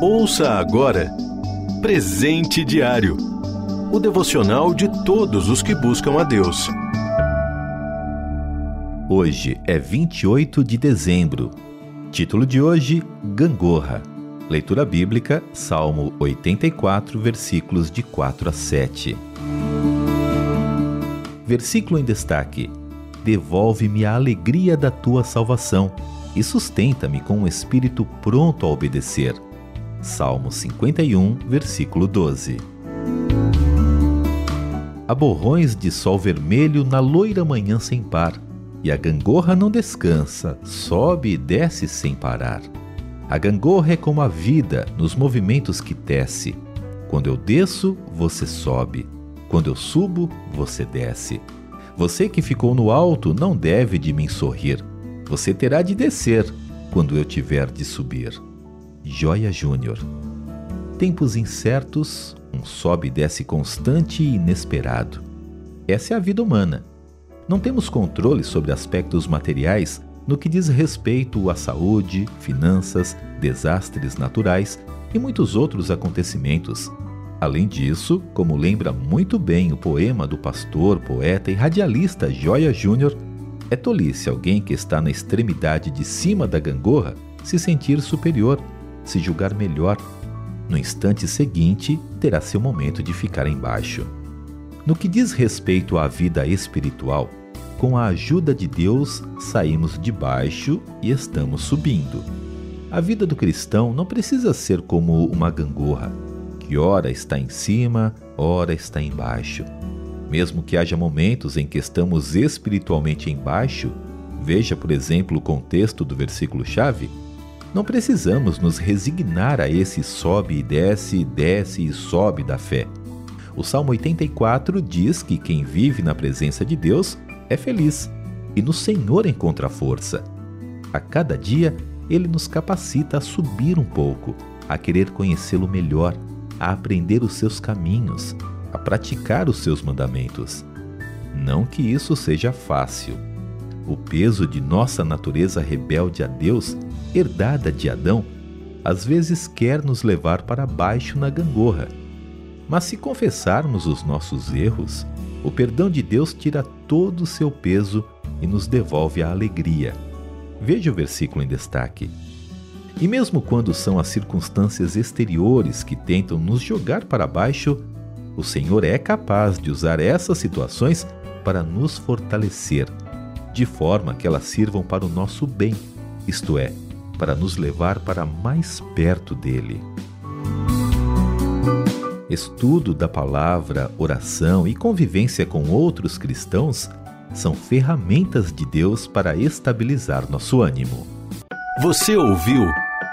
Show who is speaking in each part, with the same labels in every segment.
Speaker 1: Ouça agora Presente Diário o devocional de todos os que buscam a Deus.
Speaker 2: Hoje é 28 de dezembro. Título de hoje: Gangorra. Leitura bíblica, Salmo 84, versículos de 4 a 7. Versículo em destaque: Devolve-me a alegria da tua salvação e sustenta-me com um espírito pronto a obedecer. Salmo 51, versículo 12. Há borrões de sol vermelho na loira manhã sem par, e a gangorra não descansa, sobe e desce sem parar. A gangorra é como a vida nos movimentos que tece. Quando eu desço, você sobe. Quando eu subo, você desce. Você que ficou no alto não deve de mim sorrir. Você terá de descer quando eu tiver de subir. Joia Júnior. Tempos incertos, um sobe e desce constante e inesperado. Essa é a vida humana. Não temos controle sobre aspectos materiais no que diz respeito à saúde, finanças, desastres naturais e muitos outros acontecimentos. Além disso, como lembra muito bem o poema do pastor, poeta e radialista Joia Júnior, é tolice alguém que está na extremidade de cima da gangorra se sentir superior, se julgar melhor. No instante seguinte, terá seu momento de ficar embaixo. No que diz respeito à vida espiritual, com a ajuda de Deus, saímos de baixo e estamos subindo. A vida do cristão não precisa ser como uma gangorra, que ora está em cima, ora está embaixo. Mesmo que haja momentos em que estamos espiritualmente embaixo, veja, por exemplo, o contexto do versículo-chave, não precisamos nos resignar a esse sobe e desce, desce e sobe da fé. O Salmo 84 diz que quem vive na presença de Deus é feliz e no Senhor encontra força. A cada dia, ele nos capacita a subir um pouco, a querer conhecê-lo melhor, a aprender os seus caminhos, a praticar os seus mandamentos. Não que isso seja fácil. O peso de nossa natureza rebelde a Deus, herdada de Adão, às vezes quer nos levar para baixo na gangorra. Mas se confessarmos os nossos erros, o perdão de Deus tira todo o seu peso e nos devolve a alegria. Veja o versículo em destaque. E mesmo quando são as circunstâncias exteriores que tentam nos jogar para baixo, o Senhor é capaz de usar essas situações para nos fortalecer, de forma que elas sirvam para o nosso bem, isto é, para nos levar para mais perto dele. Estudo da palavra, oração e convivência com outros cristãos são ferramentas de Deus para estabilizar nosso ânimo.
Speaker 1: Você ouviu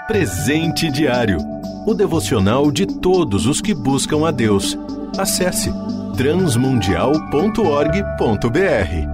Speaker 1: Presente Diário o devocional de todos os que buscam a Deus. Acesse transmundial.org.br.